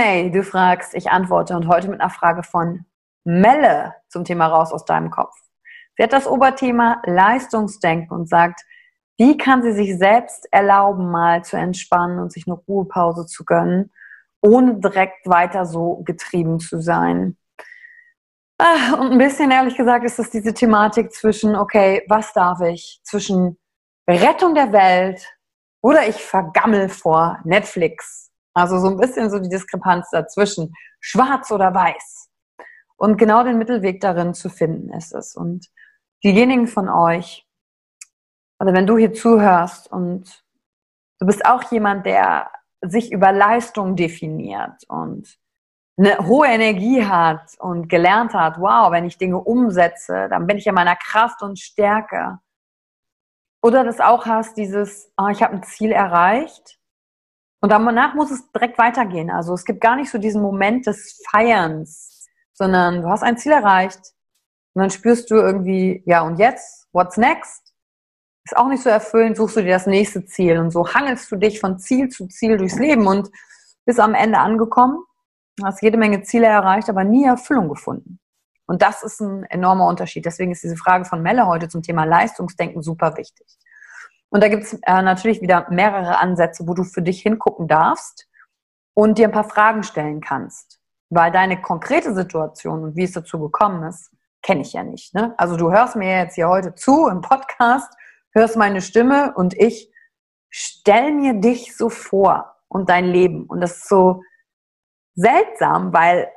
QA, du fragst, ich antworte und heute mit einer Frage von Melle zum Thema raus aus deinem Kopf. Sie hat das Oberthema Leistungsdenken und sagt, wie kann sie sich selbst erlauben, mal zu entspannen und sich eine Ruhepause zu gönnen, ohne direkt weiter so getrieben zu sein. Ah, und ein bisschen ehrlich gesagt ist es diese Thematik zwischen, okay, was darf ich? Zwischen Rettung der Welt oder ich vergammel vor Netflix also so ein bisschen so die Diskrepanz dazwischen, schwarz oder weiß. Und genau den Mittelweg darin zu finden ist es. Und diejenigen von euch, also wenn du hier zuhörst und du bist auch jemand, der sich über Leistung definiert und eine hohe Energie hat und gelernt hat, wow, wenn ich Dinge umsetze, dann bin ich in meiner Kraft und Stärke. Oder das auch hast, dieses, oh, ich habe ein Ziel erreicht und danach muss es direkt weitergehen. Also es gibt gar nicht so diesen Moment des Feierns, sondern du hast ein Ziel erreicht und dann spürst du irgendwie, ja und jetzt, what's next? Ist auch nicht so erfüllend, suchst du dir das nächste Ziel und so hangelst du dich von Ziel zu Ziel durchs Leben und bist am Ende angekommen, hast jede Menge Ziele erreicht, aber nie Erfüllung gefunden. Und das ist ein enormer Unterschied. Deswegen ist diese Frage von Melle heute zum Thema Leistungsdenken super wichtig. Und da gibt es äh, natürlich wieder mehrere Ansätze, wo du für dich hingucken darfst und dir ein paar Fragen stellen kannst. Weil deine konkrete Situation und wie es dazu gekommen ist, kenne ich ja nicht. Ne? Also du hörst mir jetzt hier heute zu im Podcast, hörst meine Stimme und ich stell mir dich so vor und dein Leben. Und das ist so seltsam, weil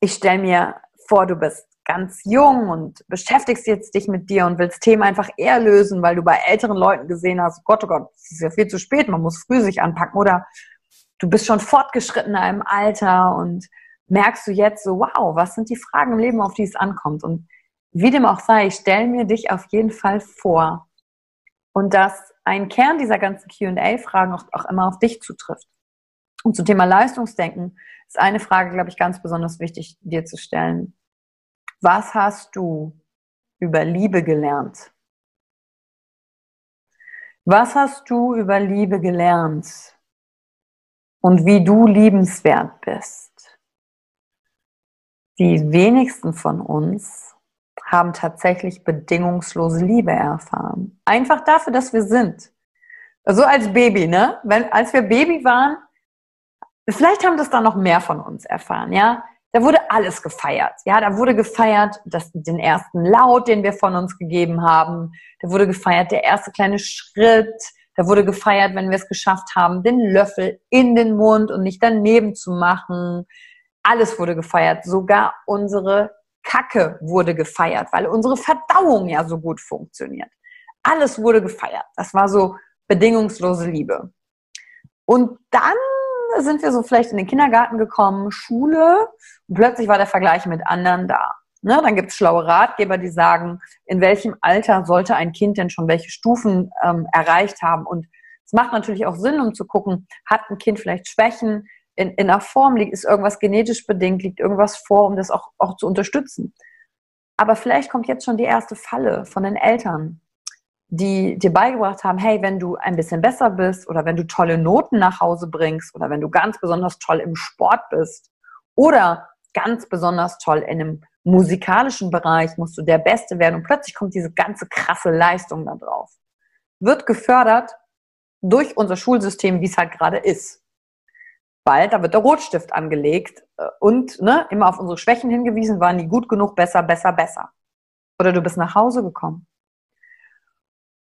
ich stell mir vor, du bist ganz jung und beschäftigst jetzt dich mit dir und willst Themen einfach eher lösen, weil du bei älteren Leuten gesehen hast, Gott, oh Gott, es ist ja viel zu spät, man muss früh sich anpacken oder du bist schon fortgeschritten im Alter und merkst du jetzt so, wow, was sind die Fragen im Leben, auf die es ankommt? Und wie dem auch sei, ich stelle mir dich auf jeden Fall vor. Und dass ein Kern dieser ganzen QA-Fragen auch, auch immer auf dich zutrifft. Und zum Thema Leistungsdenken ist eine Frage, glaube ich, ganz besonders wichtig, dir zu stellen. Was hast du über Liebe gelernt? Was hast du über Liebe gelernt und wie du liebenswert bist? Die wenigsten von uns haben tatsächlich bedingungslose Liebe erfahren. Einfach dafür, dass wir sind. So als Baby, ne? Wenn, als wir Baby waren, vielleicht haben das da noch mehr von uns erfahren, ja? Da wurde alles gefeiert. Ja, da wurde gefeiert, dass den ersten Laut, den wir von uns gegeben haben. Da wurde gefeiert, der erste kleine Schritt. Da wurde gefeiert, wenn wir es geschafft haben, den Löffel in den Mund und nicht daneben zu machen. Alles wurde gefeiert. Sogar unsere Kacke wurde gefeiert, weil unsere Verdauung ja so gut funktioniert. Alles wurde gefeiert. Das war so bedingungslose Liebe. Und dann sind wir so vielleicht in den Kindergarten gekommen, Schule, und plötzlich war der Vergleich mit anderen da. Ne, dann gibt es schlaue Ratgeber, die sagen, in welchem Alter sollte ein Kind denn schon welche Stufen ähm, erreicht haben. Und es macht natürlich auch Sinn, um zu gucken, hat ein Kind vielleicht Schwächen in, in einer Form, liegt, ist irgendwas genetisch bedingt, liegt irgendwas vor, um das auch, auch zu unterstützen. Aber vielleicht kommt jetzt schon die erste Falle von den Eltern die dir beigebracht haben, hey, wenn du ein bisschen besser bist oder wenn du tolle Noten nach Hause bringst oder wenn du ganz besonders toll im Sport bist oder ganz besonders toll in einem musikalischen Bereich, musst du der Beste werden und plötzlich kommt diese ganze krasse Leistung da drauf. Wird gefördert durch unser Schulsystem, wie es halt gerade ist. Weil da wird der Rotstift angelegt äh, und ne, immer auf unsere Schwächen hingewiesen, waren die gut genug, besser, besser, besser. Oder du bist nach Hause gekommen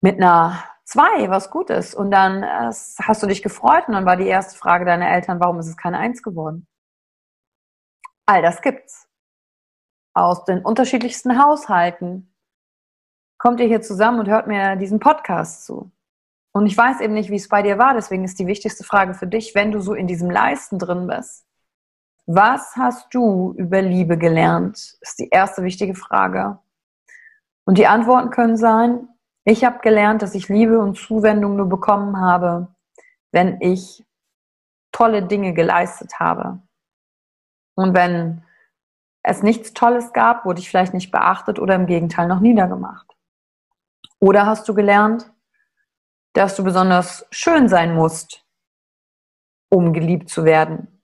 mit einer 2 was Gutes. Und dann äh, hast du dich gefreut und dann war die erste Frage deiner Eltern, warum ist es keine Eins geworden? All das gibt's. Aus den unterschiedlichsten Haushalten kommt ihr hier zusammen und hört mir diesen Podcast zu. Und ich weiß eben nicht, wie es bei dir war, deswegen ist die wichtigste Frage für dich, wenn du so in diesem Leisten drin bist. Was hast du über Liebe gelernt? Ist die erste wichtige Frage. Und die Antworten können sein, ich habe gelernt, dass ich Liebe und Zuwendung nur bekommen habe, wenn ich tolle Dinge geleistet habe. Und wenn es nichts Tolles gab, wurde ich vielleicht nicht beachtet oder im Gegenteil noch niedergemacht. Oder hast du gelernt, dass du besonders schön sein musst, um geliebt zu werden,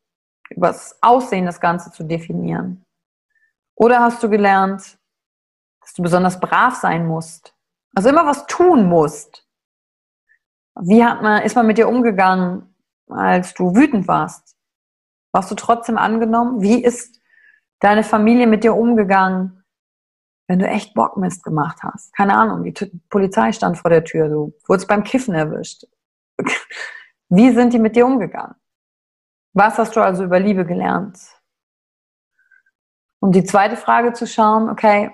übers Aussehen das Ganze zu definieren. Oder hast du gelernt, dass du besonders brav sein musst, also immer was tun musst. Wie hat man, ist man mit dir umgegangen, als du wütend warst? Warst du trotzdem angenommen? Wie ist deine Familie mit dir umgegangen, wenn du echt Bockmist gemacht hast? Keine Ahnung, die Polizei stand vor der Tür, du wurdest beim Kiffen erwischt. Wie sind die mit dir umgegangen? Was hast du also über Liebe gelernt? Um die zweite Frage zu schauen, okay,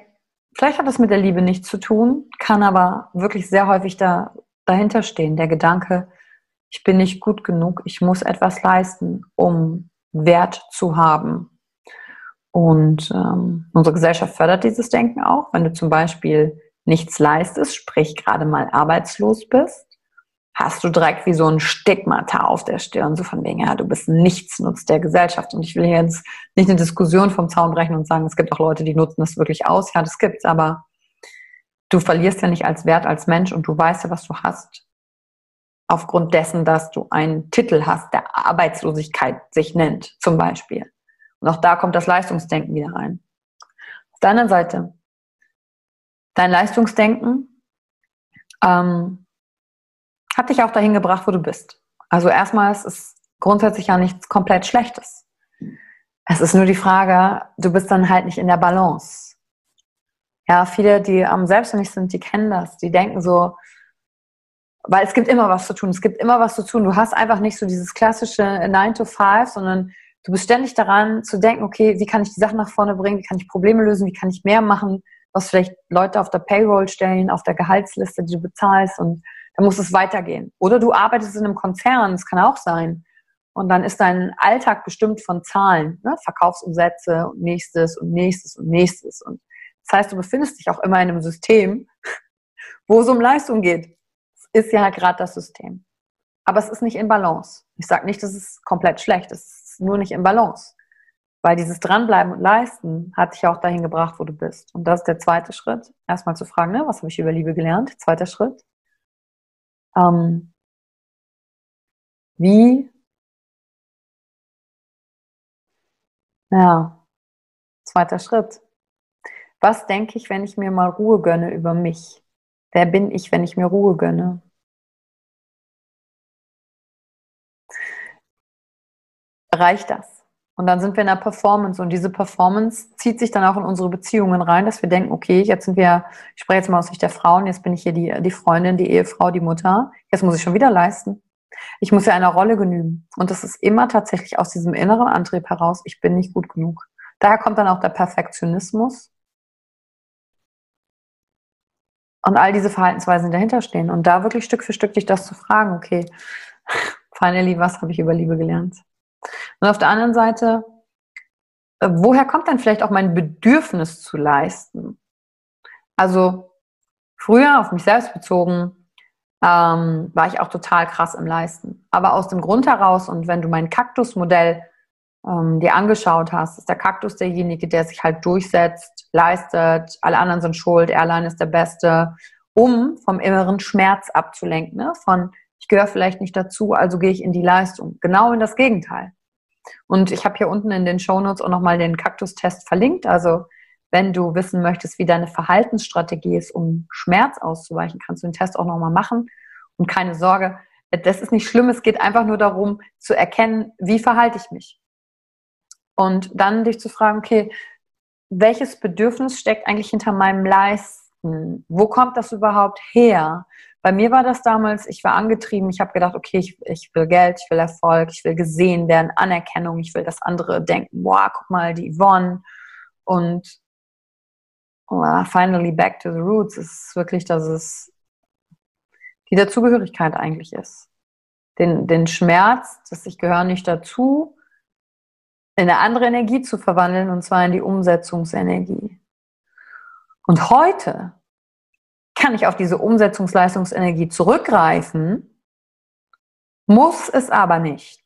Vielleicht hat das mit der Liebe nichts zu tun, kann aber wirklich sehr häufig da, dahinter stehen. Der Gedanke, ich bin nicht gut genug, ich muss etwas leisten, um Wert zu haben. Und ähm, unsere Gesellschaft fördert dieses Denken auch. Wenn du zum Beispiel nichts leistest, sprich gerade mal arbeitslos bist, hast du direkt wie so ein Stigmata auf der Stirn, so von wegen, ja, du bist nichts nutzt der Gesellschaft. Und ich will jetzt nicht eine Diskussion vom Zaun brechen und sagen, es gibt auch Leute, die nutzen das wirklich aus. Ja, das gibt's, aber du verlierst ja nicht als Wert als Mensch und du weißt ja, was du hast. Aufgrund dessen, dass du einen Titel hast, der Arbeitslosigkeit sich nennt, zum Beispiel. Und auch da kommt das Leistungsdenken wieder rein. Auf der anderen Seite, dein Leistungsdenken ähm, hat dich auch dahin gebracht, wo du bist. Also erstmal ist es grundsätzlich ja nichts komplett Schlechtes. Es ist nur die Frage, du bist dann halt nicht in der Balance. Ja, viele, die am selbstständig sind, die kennen das. Die denken so, weil es gibt immer was zu tun. Es gibt immer was zu tun. Du hast einfach nicht so dieses klassische 9 to 5, sondern du bist ständig daran zu denken, okay, wie kann ich die Sachen nach vorne bringen? Wie kann ich Probleme lösen? Wie kann ich mehr machen? Was vielleicht Leute auf der Payroll stellen, auf der Gehaltsliste, die du bezahlst und dann muss es weitergehen. Oder du arbeitest in einem Konzern, das kann auch sein. Und dann ist dein Alltag bestimmt von Zahlen, ne? Verkaufsumsätze und nächstes und nächstes und nächstes. Und das heißt, du befindest dich auch immer in einem System, wo es um Leistung geht. Das ist ja gerade das System. Aber es ist nicht in Balance. Ich sage nicht, das ist komplett schlecht. Es ist nur nicht in Balance. Weil dieses Dranbleiben und Leisten hat dich auch dahin gebracht, wo du bist. Und das ist der zweite Schritt. Erstmal zu fragen, ne, was habe ich über Liebe gelernt? Zweiter Schritt. Ähm, wie, ja, zweiter Schritt. Was denke ich, wenn ich mir mal Ruhe gönne über mich? Wer bin ich, wenn ich mir Ruhe gönne? Reicht das? Und dann sind wir in der Performance und diese Performance zieht sich dann auch in unsere Beziehungen rein, dass wir denken, okay, jetzt sind wir, ich spreche jetzt mal aus Sicht der Frauen, jetzt bin ich hier die, die Freundin, die Ehefrau, die Mutter, jetzt muss ich schon wieder leisten. Ich muss ja einer Rolle genügen. Und das ist immer tatsächlich aus diesem inneren Antrieb heraus, ich bin nicht gut genug. Daher kommt dann auch der Perfektionismus und all diese Verhaltensweisen dahinter stehen. Und da wirklich Stück für Stück dich das zu fragen, okay, finally, was habe ich über Liebe gelernt? Und auf der anderen Seite, äh, woher kommt dann vielleicht auch mein Bedürfnis zu leisten? Also früher auf mich selbst bezogen, ähm, war ich auch total krass im Leisten. Aber aus dem Grund heraus, und wenn du mein Kaktusmodell ähm, dir angeschaut hast, ist der Kaktus derjenige, der sich halt durchsetzt, leistet, alle anderen sind schuld, allein ist der Beste, um vom inneren Schmerz abzulenken, ne? von ich gehöre vielleicht nicht dazu, also gehe ich in die Leistung. Genau in das Gegenteil. Und ich habe hier unten in den Shownotes auch nochmal den Kaktustest verlinkt. Also wenn du wissen möchtest, wie deine Verhaltensstrategie ist, um Schmerz auszuweichen, kannst du den Test auch nochmal machen. Und keine Sorge, das ist nicht schlimm. Es geht einfach nur darum, zu erkennen, wie verhalte ich mich. Und dann dich zu fragen, okay, welches Bedürfnis steckt eigentlich hinter meinem Leisten? Wo kommt das überhaupt her? Bei mir war das damals, ich war angetrieben, ich habe gedacht, okay, ich, ich will Geld, ich will Erfolg, ich will gesehen werden, Anerkennung, ich will, dass andere denken, wow, guck mal, die Yvonne. Und well, finally back to the roots ist wirklich, dass es die Dazugehörigkeit eigentlich ist. Den, den Schmerz, dass ich gehöre nicht dazu, in eine andere Energie zu verwandeln, und zwar in die Umsetzungsenergie. Und heute kann ich auf diese Umsetzungsleistungsenergie zurückgreifen, muss es aber nicht.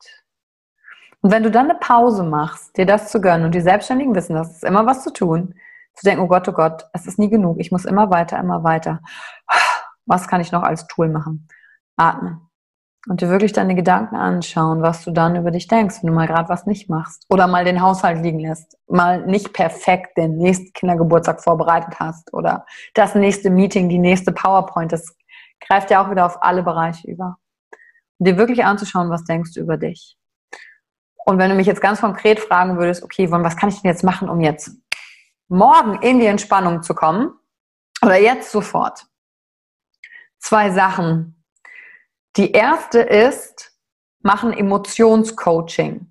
Und wenn du dann eine Pause machst, dir das zu gönnen und die Selbstständigen wissen, das ist immer was zu tun, zu denken, oh Gott, oh Gott, es ist nie genug, ich muss immer weiter, immer weiter. Was kann ich noch als Tool machen? Atmen und dir wirklich deine Gedanken anschauen, was du dann über dich denkst, wenn du mal gerade was nicht machst oder mal den Haushalt liegen lässt, mal nicht perfekt den nächsten Kindergeburtstag vorbereitet hast oder das nächste Meeting, die nächste PowerPoint, das greift ja auch wieder auf alle Bereiche über. Und dir wirklich anzuschauen, was denkst du über dich. Und wenn du mich jetzt ganz konkret fragen würdest, okay, was kann ich denn jetzt machen, um jetzt morgen in die Entspannung zu kommen oder jetzt sofort? Zwei Sachen, die erste ist, machen Emotionscoaching.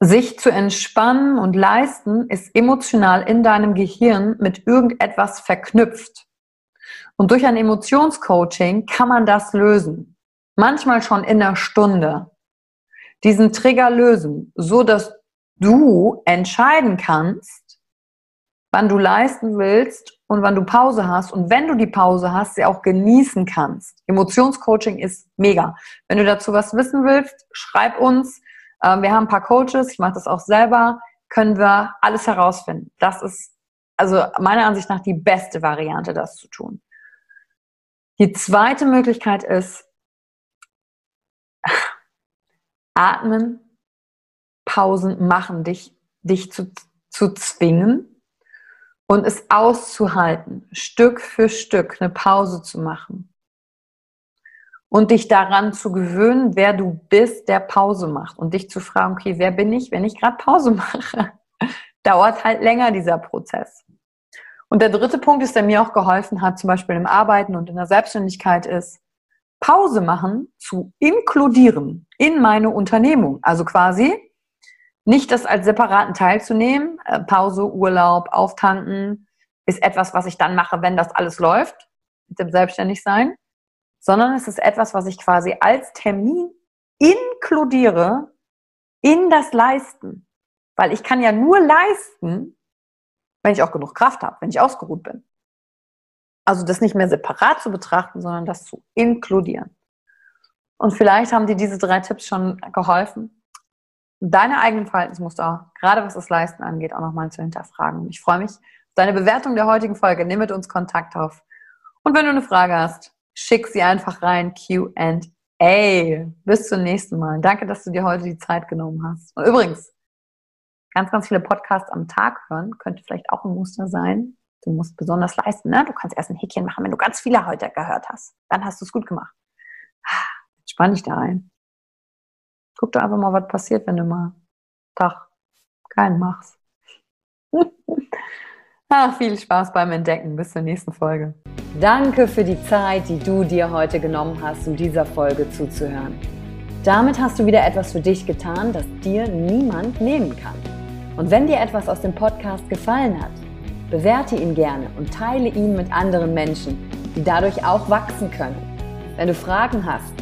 Sich zu entspannen und leisten ist emotional in deinem Gehirn mit irgendetwas verknüpft. Und durch ein Emotionscoaching kann man das lösen. Manchmal schon in einer Stunde. Diesen Trigger lösen, so dass du entscheiden kannst, wann du leisten willst und wann du Pause hast und wenn du die Pause hast, sie auch genießen kannst. Emotionscoaching ist mega. Wenn du dazu was wissen willst, schreib uns. Ähm, wir haben ein paar Coaches, ich mache das auch selber, können wir alles herausfinden. Das ist also meiner Ansicht nach die beste Variante, das zu tun. Die zweite Möglichkeit ist, atmen, Pausen machen, dich, dich zu, zu zwingen, und es auszuhalten, Stück für Stück eine Pause zu machen und dich daran zu gewöhnen, wer du bist, der Pause macht und dich zu fragen, okay, wer bin ich, wenn ich gerade Pause mache? Dauert halt länger dieser Prozess. Und der dritte Punkt ist, der mir auch geholfen hat, zum Beispiel im Arbeiten und in der Selbstständigkeit, ist, Pause machen zu inkludieren in meine Unternehmung. Also quasi nicht das als separaten Teil zu nehmen, äh, Pause, Urlaub, Auftanken, ist etwas, was ich dann mache, wenn das alles läuft, mit dem Selbstständigsein, sondern es ist etwas, was ich quasi als Termin inkludiere in das Leisten. Weil ich kann ja nur leisten, wenn ich auch genug Kraft habe, wenn ich ausgeruht bin. Also das nicht mehr separat zu betrachten, sondern das zu inkludieren. Und vielleicht haben dir diese drei Tipps schon geholfen deine eigenen Verhaltensmuster, gerade was das Leisten angeht, auch nochmal zu hinterfragen. Ich freue mich auf deine Bewertung der heutigen Folge. Nimm mit uns Kontakt auf. Und wenn du eine Frage hast, schick sie einfach rein. Q&A. Bis zum nächsten Mal. Danke, dass du dir heute die Zeit genommen hast. Und übrigens, ganz, ganz viele Podcasts am Tag hören, könnte vielleicht auch ein Muster sein. Du musst besonders leisten. Ne? Du kannst erst ein Häkchen machen, wenn du ganz viele heute gehört hast. Dann hast du es gut gemacht. Entspann dich da rein. Guck doch einfach mal, was passiert, wenn du mal Tag keinen machst. Ach, viel Spaß beim Entdecken. Bis zur nächsten Folge. Danke für die Zeit, die du dir heute genommen hast, um dieser Folge zuzuhören. Damit hast du wieder etwas für dich getan, das dir niemand nehmen kann. Und wenn dir etwas aus dem Podcast gefallen hat, bewerte ihn gerne und teile ihn mit anderen Menschen, die dadurch auch wachsen können. Wenn du Fragen hast